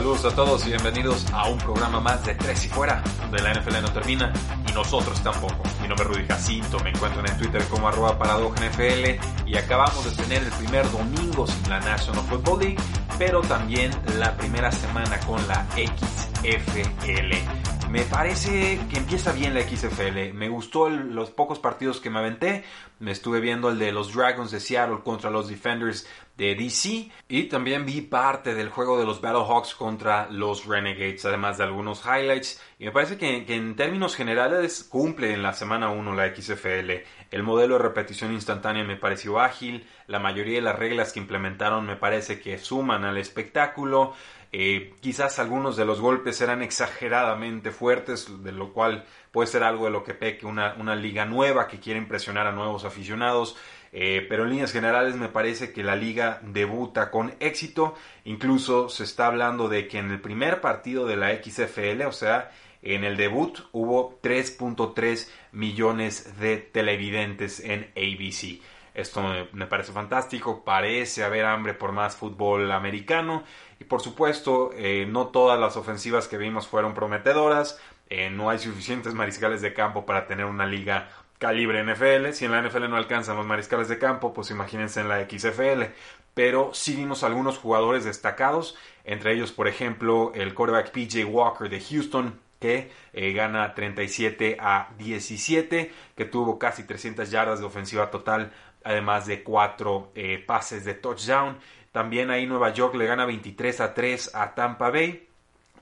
Saludos a todos y bienvenidos a un programa más de Tres y Fuera, donde la NFL no termina y nosotros tampoco. Mi nombre es Rudy Jacinto, me encuentran en Twitter como arroba NFL y acabamos de tener el primer domingo sin la National Football League, pero también la primera semana con la XFL. Me parece que empieza bien la XFL. Me gustó los pocos partidos que me aventé. Me estuve viendo el de los Dragons de Seattle contra los Defenders de DC. Y también vi parte del juego de los Battlehawks contra los Renegades, además de algunos highlights. Y me parece que, que en términos generales cumple en la semana 1 la XFL. El modelo de repetición instantánea me pareció ágil. La mayoría de las reglas que implementaron me parece que suman al espectáculo. Eh, quizás algunos de los golpes eran exageradamente fuertes, de lo cual puede ser algo de lo que peque una, una liga nueva que quiere impresionar a nuevos aficionados. Eh, pero en líneas generales me parece que la liga debuta con éxito. Incluso se está hablando de que en el primer partido de la XFL, o sea, en el debut hubo 3.3 millones de televidentes en ABC. Esto me, parece fantástico, parece haber hambre por más fútbol americano y por supuesto eh, no todas las ofensivas que vimos fueron prometedoras, eh, no hay suficientes mariscales de campo para tener una liga calibre NFL, si en la NFL no alcanzan los mariscales de campo, pues imagínense en la XFL, pero sí vimos algunos jugadores destacados, entre ellos por ejemplo el quarterback PJ Walker de Houston, que eh, gana 37 a 17, que tuvo casi 300 yardas de ofensiva total además de cuatro eh, pases de touchdown. También ahí Nueva York le gana 23 a 3 a Tampa Bay.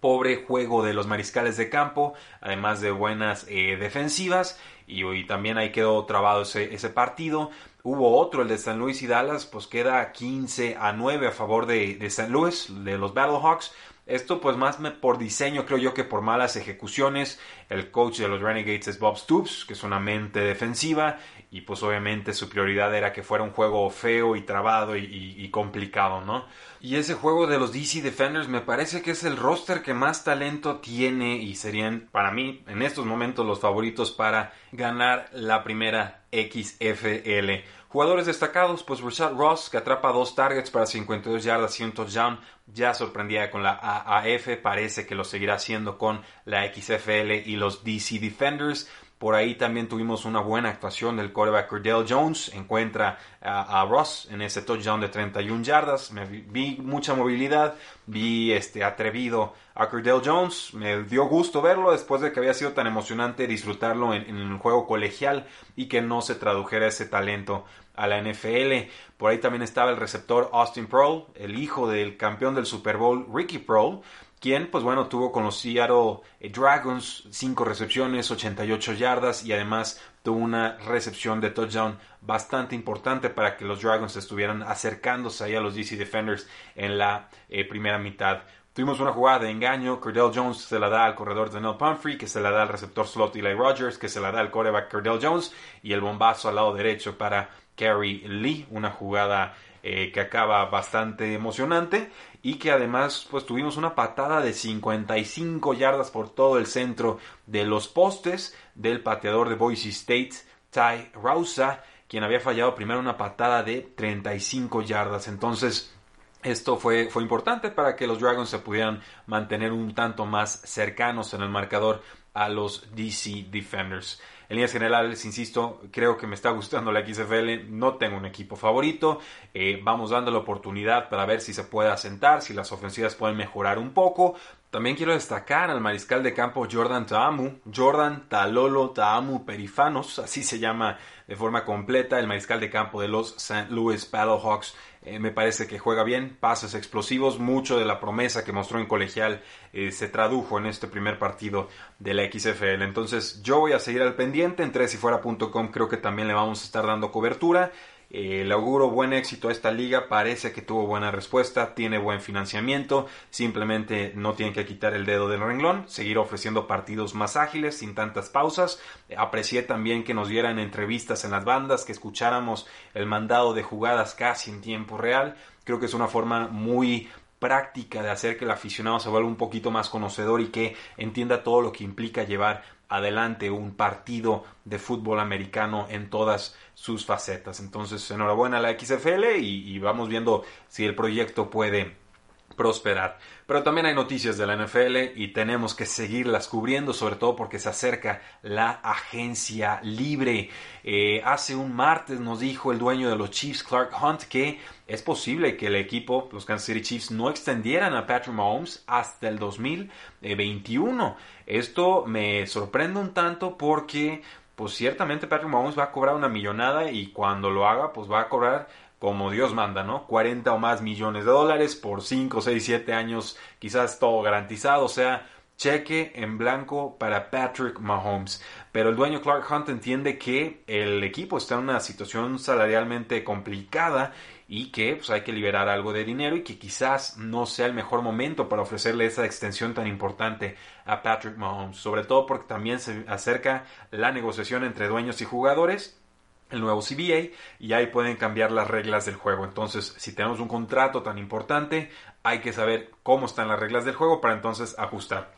Pobre juego de los mariscales de campo, además de buenas eh, defensivas. Y, hoy también ahí quedó trabado ese, ese, partido. Hubo otro, el de San Luis y Dallas, pues queda 15 a 9 a favor de, de San Luis, de los Battlehawks. Esto pues más por diseño creo yo que por malas ejecuciones. El coach de los Renegades es Bob Stoops, que es una mente defensiva y pues obviamente su prioridad era que fuera un juego feo y trabado y, complicado, ¿no? Y ese juego de los DC Defenders me parece que es el roster que más talento tiene y serían para mí en estos momentos los favoritos para ganar la primera XFL. Jugadores destacados, pues Rashad Ross, que atrapa dos targets para 52 yardas y un touchdown, ya sorprendía con la AAF, parece que lo seguirá haciendo con la XFL y los DC Defenders. Por ahí también tuvimos una buena actuación del quarterback Cordell Jones. Encuentra a, Ross en ese touchdown de 31 yardas. Me vi, mucha movilidad. Vi este atrevido a Cordell Jones. Me dio gusto verlo después de que había sido tan emocionante disfrutarlo en, el juego colegial y que no se tradujera ese talento a la NFL. Por ahí también estaba el receptor Austin Prohl, el hijo del campeón del Super Bowl Ricky Prohl quien, pues bueno, tuvo con los Seattle eh, Dragons 5 recepciones, 88 yardas y además tuvo una recepción de touchdown bastante importante para que los Dragons estuvieran acercándose ahí a los DC Defenders en la eh, primera mitad. Tuvimos una jugada de engaño, Cordell Jones se la da al corredor de Pumphrey, que se la da al receptor slot Eli Rogers, que se la da al quarterback Cordell Jones y el bombazo al lado derecho para Kerry Lee, una jugada eh, que acaba bastante emocionante y que además pues tuvimos una patada de 55 yardas por todo el centro de los postes del pateador de Boise State, Ty Rausa, quien había fallado primero una patada de 35 yardas. Entonces, esto fue, fue importante para que los Dragons se pudieran mantener un tanto más cercanos en el marcador a los DC Defenders. En líneas generales, insisto, creo que me está gustando la XFL. No tengo un equipo favorito. Eh, vamos dando la oportunidad para ver si se puede asentar, si las ofensivas pueden mejorar un poco. También quiero destacar al mariscal de campo Jordan Taamu, Jordan Talolo Taamu Perifanos, así se llama de forma completa el mariscal de campo de los St. Louis Battlehawks. Eh, me parece que juega bien, pases explosivos, mucho de la promesa que mostró en colegial eh, se tradujo en este primer partido de la XFL. Entonces yo voy a seguir al pendiente, en tresifuera.com creo que también le vamos a estar dando cobertura. Eh, le auguro buen éxito a esta liga, parece que tuvo buena respuesta, tiene buen financiamiento, simplemente no tienen que quitar el dedo del renglón, seguir ofreciendo partidos más ágiles, sin tantas pausas. Aprecié también que nos dieran entrevistas en las bandas, que escucháramos el mandado de jugadas casi en tiempo real. Creo que es una forma muy práctica de hacer que el aficionado se vuelva un poquito más conocedor y que entienda todo lo que implica llevar adelante un partido de fútbol americano en todas sus facetas. Entonces, enhorabuena a la XFL y, y vamos viendo si el proyecto puede prosperar. Pero también hay noticias de la NFL y tenemos que seguirlas cubriendo, sobre todo porque se acerca la agencia libre. Eh, hace un martes nos dijo el dueño de los Chiefs, Clark Hunt, que es posible que el equipo, los Kansas City Chiefs, no extendieran a Patrick Mahomes hasta el 2021. Esto me sorprende un tanto porque, pues ciertamente Patrick Mahomes va a cobrar una millonada y cuando lo haga, pues va a cobrar como Dios manda, ¿no? 40 o más millones de dólares por 5, 6, 7 años, quizás todo garantizado, o sea, cheque en blanco para Patrick Mahomes. Pero el dueño Clark Hunt entiende que el equipo está en una situación salarialmente complicada y que pues, hay que liberar algo de dinero y que quizás no sea el mejor momento para ofrecerle esa extensión tan importante a Patrick Mahomes, sobre todo porque también se acerca la negociación entre dueños y jugadores el nuevo CBA y ahí pueden cambiar las reglas del juego. Entonces, si tenemos un contrato tan importante, hay que saber cómo están las reglas del juego para entonces ajustar.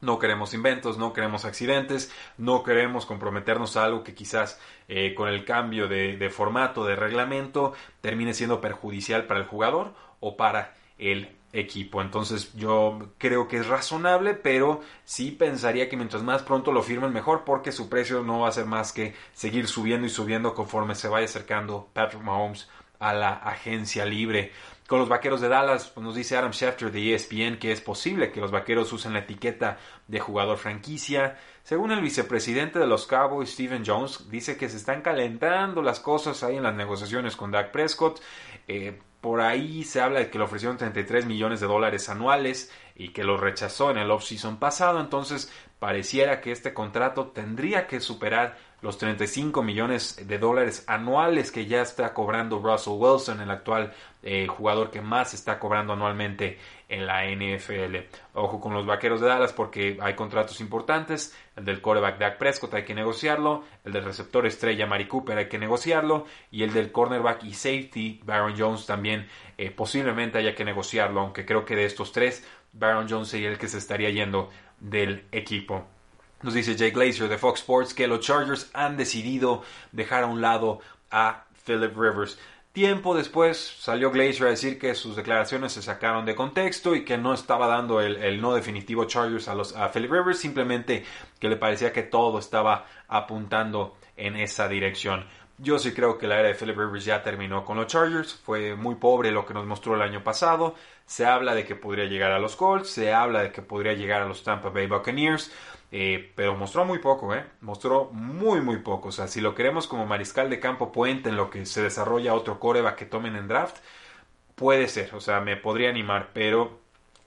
No queremos inventos, no queremos accidentes, no queremos comprometernos a algo que quizás eh, con el cambio de, de formato, de reglamento, termine siendo perjudicial para el jugador o para el equipo. Entonces yo creo que es razonable, pero sí pensaría que mientras más pronto lo firmen mejor porque su precio no va a ser más que seguir subiendo y subiendo conforme se vaya acercando Patrick Mahomes a la agencia libre. Con los vaqueros de Dallas, pues, nos dice Adam Schefter de ESPN que es posible que los vaqueros usen la etiqueta de jugador franquicia. Según el vicepresidente de los Cowboys, Stephen Jones, dice que se están calentando las cosas ahí en las negociaciones con Dak Prescott. Eh, por ahí se habla de que le ofrecieron 33 millones de dólares anuales y que lo rechazó en el off-season pasado. Entonces pareciera que este contrato tendría que superar los 35 millones de dólares anuales que ya está cobrando Russell Wilson, el actual eh, jugador que más está cobrando anualmente en la NFL. Ojo con los vaqueros de Dallas porque hay contratos importantes. El del quarterback Dak Prescott hay que negociarlo. El del receptor estrella Mari Cooper hay que negociarlo. Y el del cornerback y safety Baron Jones también eh, posiblemente haya que negociarlo. Aunque creo que de estos tres, Baron Jones sería el que se estaría yendo del equipo. Nos dice Jay Glazer de Fox Sports que los Chargers han decidido dejar a un lado a Philip Rivers. Tiempo después salió Glazer a decir que sus declaraciones se sacaron de contexto y que no estaba dando el, no definitivo Chargers a, los, a Philip Rivers, simplemente que le parecía que todo estaba apuntando en esa dirección. Yo sí creo que la era de Philip Rivers ya terminó con los Chargers. Fue muy pobre lo que nos mostró el año pasado. Se habla de que podría llegar a los Colts, se habla de que podría llegar a los Tampa Bay Buccaneers. Eh, pero mostró muy poco, ¿eh? Mostró muy, muy poco. O sea, si lo queremos como mariscal de campo puente en lo que se desarrolla otro coreback que tomen en draft, puede ser. O sea, me podría animar, pero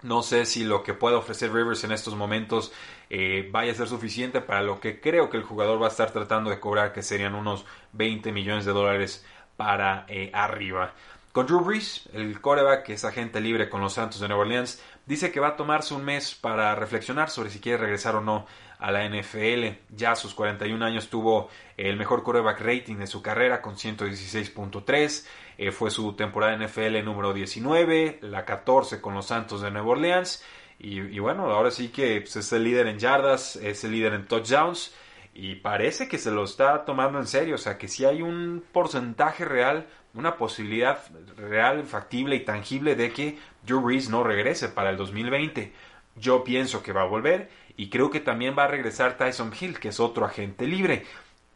no sé si lo que pueda ofrecer Rivers en estos momentos eh, vaya a ser suficiente para lo que creo que el jugador va a estar tratando de cobrar, que serían unos 20 millones de dólares para eh, arriba. Con Drew Brees, el coreback que es agente libre con los Santos de Nueva Orleans, dice que va a tomarse un mes para reflexionar sobre si quiere regresar o no a la NFL. Ya a sus 41 años tuvo el mejor coreback rating de su carrera con 116.3. Eh, fue su temporada NFL número 19, la 14 con los Santos de Nueva Orleans. Y, bueno, ahora sí que pues, es el líder en yardas, es el líder en touchdowns. Y parece que se lo está tomando en serio. O sea, que si hay un porcentaje real una posibilidad real, factible y tangible de que Drew Brees no regrese para el 2020. Yo pienso que va a volver y creo que también va a regresar Tyson Hill, que es otro agente libre.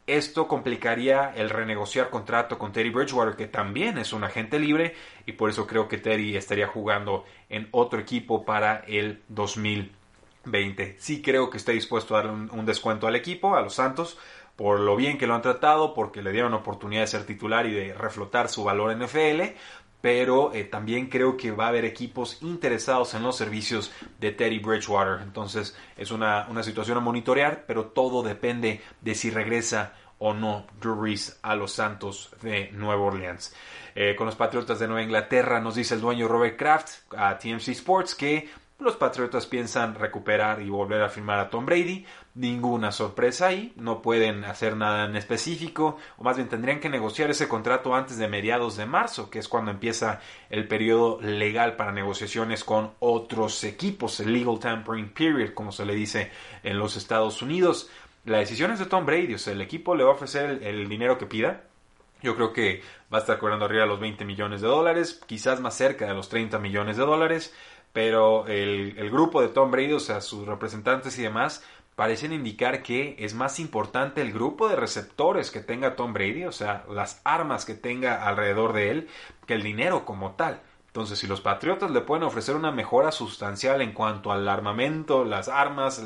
Esto complicaría el renegociar contrato con Teddy Bridgewater, que también es un agente libre, y por eso creo que Teddy estaría jugando en otro equipo para el 2020. Sí creo que está dispuesto a dar un, descuento al equipo, a los Santos, por lo bien que lo han tratado, porque le dieron oportunidad de ser titular y de reflotar su valor en NFL, pero eh, también creo que va a haber equipos interesados en los servicios de Teddy Bridgewater. Entonces es una, situación a monitorear, pero todo depende de si regresa o no Drew Reese a los Santos de Nueva Orleans. Eh, con los Patriotas de Nueva Inglaterra nos dice el dueño Robert Kraft a TMC Sports que los Patriotas piensan recuperar y volver a firmar a Tom Brady. Ninguna sorpresa ahí, no pueden hacer nada en específico, o más bien tendrían que negociar ese contrato antes de mediados de marzo, que es cuando empieza el periodo legal para negociaciones con otros equipos, el legal tampering period, como se le dice en los Estados Unidos. La decisión es de Tom Brady, o sea, el equipo le va a ofrecer el, dinero que pida, yo creo que va a estar cobrando arriba de los 20 millones de dólares, quizás más cerca de los 30 millones de dólares pero el, grupo de Tom Brady, o sea, sus representantes y demás, parecen indicar que es más importante el grupo de receptores que tenga Tom Brady, o sea, las armas que tenga alrededor de él, que el dinero como tal. Entonces, si los Patriotas le pueden ofrecer una mejora sustancial en cuanto al armamento, las armas,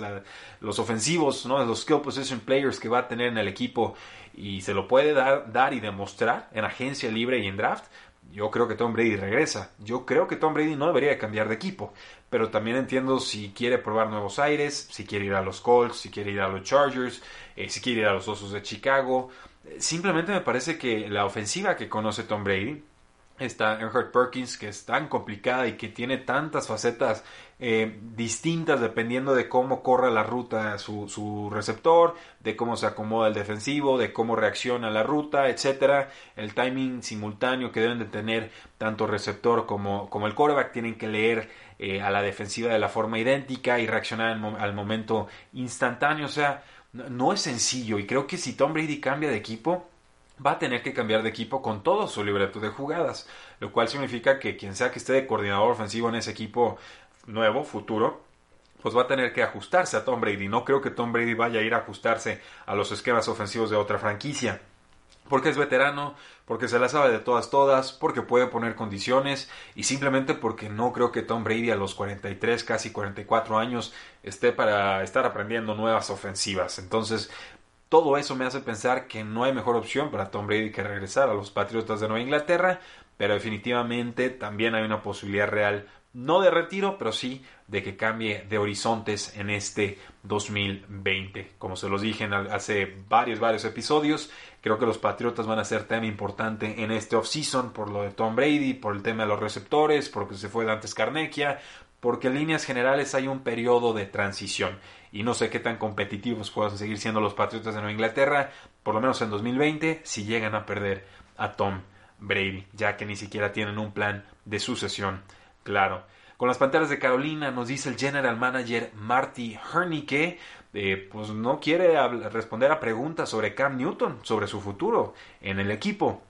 los ofensivos, ¿no? los skill position players que va a tener en el equipo y se lo puede dar, dar y demostrar en agencia libre y en draft, yo creo que Tom Brady regresa. Yo creo que Tom Brady no debería cambiar de equipo. Pero también entiendo si quiere probar nuevos aires, si quiere ir a los Colts, si quiere ir a los Chargers, eh, si quiere ir a los Osos de Chicago. Simplemente me parece que la ofensiva que conoce Tom Brady está Earhart Perkins, que es tan complicada y que tiene tantas facetas eh, distintas dependiendo de cómo corre la ruta su, su, receptor, de cómo se acomoda el defensivo, de cómo reacciona la ruta, etcétera. El timing simultáneo que deben de tener tanto receptor como, como el quarterback tienen que leer eh, a la defensiva de la forma idéntica y reaccionar al momento instantáneo. O sea, no es sencillo y creo que si Tom Brady cambia de equipo, va a tener que cambiar de equipo con todo su libreto de jugadas, lo cual significa que quien sea que esté de coordinador ofensivo en ese equipo nuevo, futuro, pues va a tener que ajustarse a Tom Brady. No creo que Tom Brady vaya a ir a ajustarse a los esquemas ofensivos de otra franquicia. Porque es veterano, porque se la sabe de todas todas, porque puede poner condiciones y simplemente porque no creo que Tom Brady a los 43, casi 44 años esté para estar aprendiendo nuevas ofensivas. Entonces todo eso me hace pensar que no hay mejor opción para Tom Brady que regresar a los Patriotas de Nueva Inglaterra, pero definitivamente también hay una posibilidad real, no de retiro, pero sí de que cambie de horizontes en este 2020. Como se los dije hace varios, varios episodios, creo que los Patriotas van a ser tema importante en este offseason por lo de Tom Brady, por el tema de los receptores, porque se fue Dantes Carnequia, porque en líneas generales hay un periodo de transición y no sé qué tan competitivos puedan seguir siendo los Patriotas de Nueva Inglaterra, por lo menos en 2020, si llegan a perder a Tom Brady, ya que ni siquiera tienen un plan de sucesión claro. Con las Panteras de Carolina nos dice el general manager Marty Herney que eh, pues no quiere responder a preguntas sobre Cam Newton, sobre su futuro en el equipo.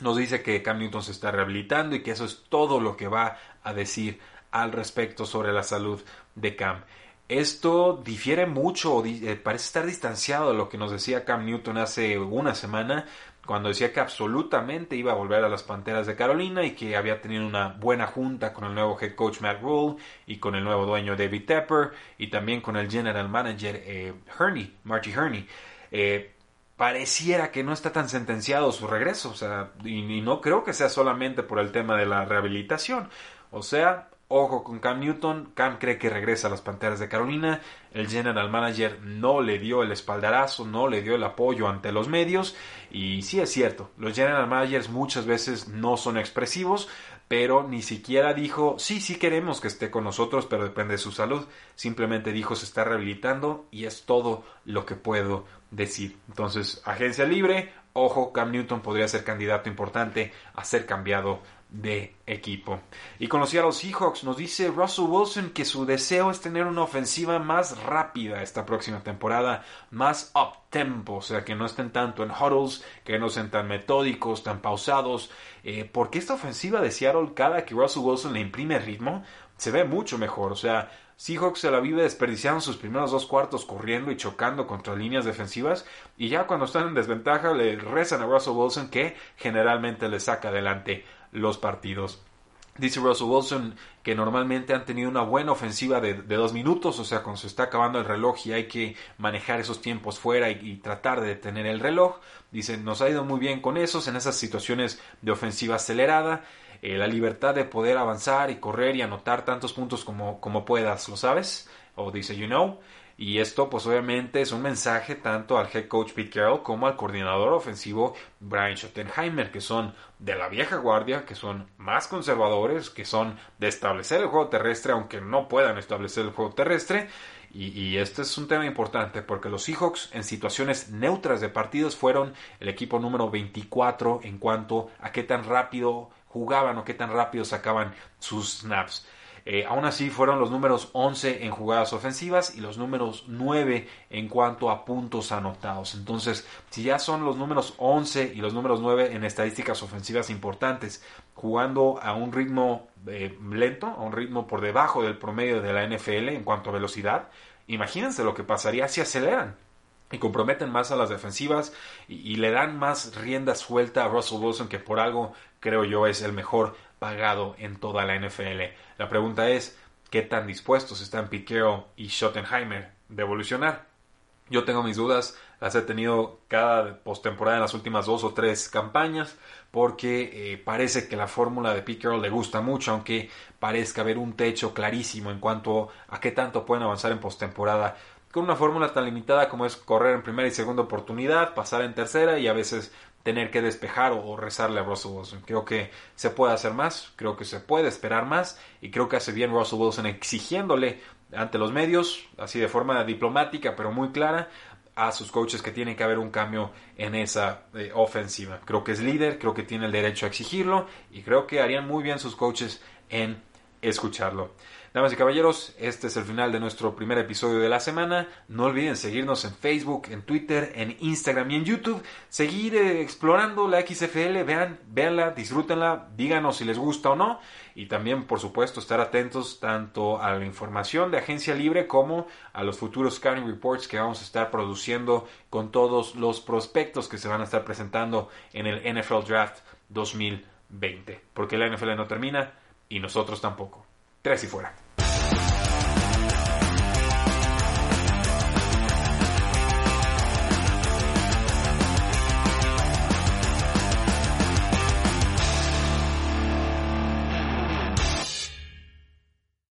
Nos dice que Cam Newton se está rehabilitando y que eso es todo lo que va a decir al respecto sobre la salud de Cam. Esto difiere mucho, eh, parece estar distanciado de lo que nos decía Cam Newton hace una semana, cuando decía que absolutamente iba a volver a las Panteras de Carolina y que había tenido una buena junta con el nuevo head coach Matt Rule y con el nuevo dueño David Tepper y también con el general manager eh, Herney, Marty Herney. Eh, pareciera que no está tan sentenciado su regreso, o sea, y no creo que sea solamente por el tema de la rehabilitación. O sea, Ojo con Cam Newton, Cam cree que regresa a las Panteras de Carolina, el general manager no le dio el espaldarazo, no le dio el apoyo ante los medios. Y sí es cierto, los general managers muchas veces no son expresivos, pero ni siquiera dijo, sí, sí queremos que esté con nosotros, pero depende de su salud, simplemente dijo se está rehabilitando y es todo lo que puedo decir. Entonces, agencia libre, ojo, Cam Newton podría ser candidato importante a ser cambiado de equipo. Y conocía a los Seahawks, nos dice Russell Wilson que su deseo es tener una ofensiva más rápida esta próxima temporada, más up tempo, o sea, que no estén tanto en huddles, que no sean tan metódicos, tan pausados, eh, porque esta ofensiva de Seattle, cada que Russell Wilson le imprime ritmo, se ve mucho mejor, o sea, Seahawks se la vive desperdiciando sus primeros dos cuartos corriendo y chocando contra líneas defensivas y ya cuando están en desventaja le rezan a Russell Wilson que generalmente le saca adelante los partidos. Dice Russell Wilson que normalmente han tenido una buena ofensiva de, dos minutos, o sea, cuando se está acabando el reloj y hay que manejar esos tiempos fuera y, tratar de detener el reloj. Dice, nos ha ido muy bien con esos, en esas situaciones de ofensiva acelerada. Eh, la libertad de poder avanzar y correr y anotar tantos puntos como, como puedas, ¿lo sabes? O dice, you know. Y esto, pues obviamente, es un mensaje tanto al head coach Pete Carroll como al coordinador ofensivo Brian Schottenheimer, que son de la vieja guardia, que son más conservadores, que son de establecer el juego terrestre, aunque no puedan establecer el juego terrestre. Y, este es un tema importante porque los Seahawks en situaciones neutras de partidos fueron el equipo número 24 en cuanto a qué tan rápido jugaban o qué tan rápido sacaban sus snaps. Eh, aún así fueron los números 11 en jugadas ofensivas y los números 9 en cuanto a puntos anotados. Entonces, si ya son los números 11 y los números 9 en estadísticas ofensivas importantes, jugando a un ritmo eh, lento, a un ritmo por debajo del promedio de la NFL en cuanto a velocidad, imagínense lo que pasaría si aceleran y comprometen más a las defensivas y, y, le dan más rienda suelta a Russell Wilson que por algo creo yo es el mejor pagado en toda la NFL. La pregunta es, ¿qué tan dispuestos están Piqueo y Schottenheimer de evolucionar? Yo tengo mis dudas, las he tenido cada postemporada en las últimas dos o tres campañas, porque eh, parece que la fórmula de Piquero le gusta mucho, aunque parezca haber un techo clarísimo en cuanto a qué tanto pueden avanzar en postemporada con una fórmula tan limitada como es correr en primera y segunda oportunidad, pasar en tercera y a veces tener que despejar o, rezarle a Russell Wilson. Creo que se puede hacer más, creo que se puede esperar más y creo que hace bien Russell Wilson exigiéndole ante los medios, así de forma diplomática pero muy clara, a sus coaches que tiene que haber un cambio en esa eh, ofensiva. Creo que es líder, creo que tiene el derecho a exigirlo y creo que harían muy bien sus coaches en escucharlo. Damas y caballeros, este es el final de nuestro primer episodio de la semana. No olviden seguirnos en Facebook, en Twitter, en Instagram y en YouTube. Seguir eh, explorando la XFL, vean, véanla, disfrútenla, díganos si les gusta o no. Y también, por supuesto, estar atentos tanto a la información de Agencia Libre como a los futuros scouting reports que vamos a estar produciendo con todos los prospectos que se van a estar presentando en el NFL Draft 2020. Porque la NFL no termina y nosotros tampoco. Tres y fuera.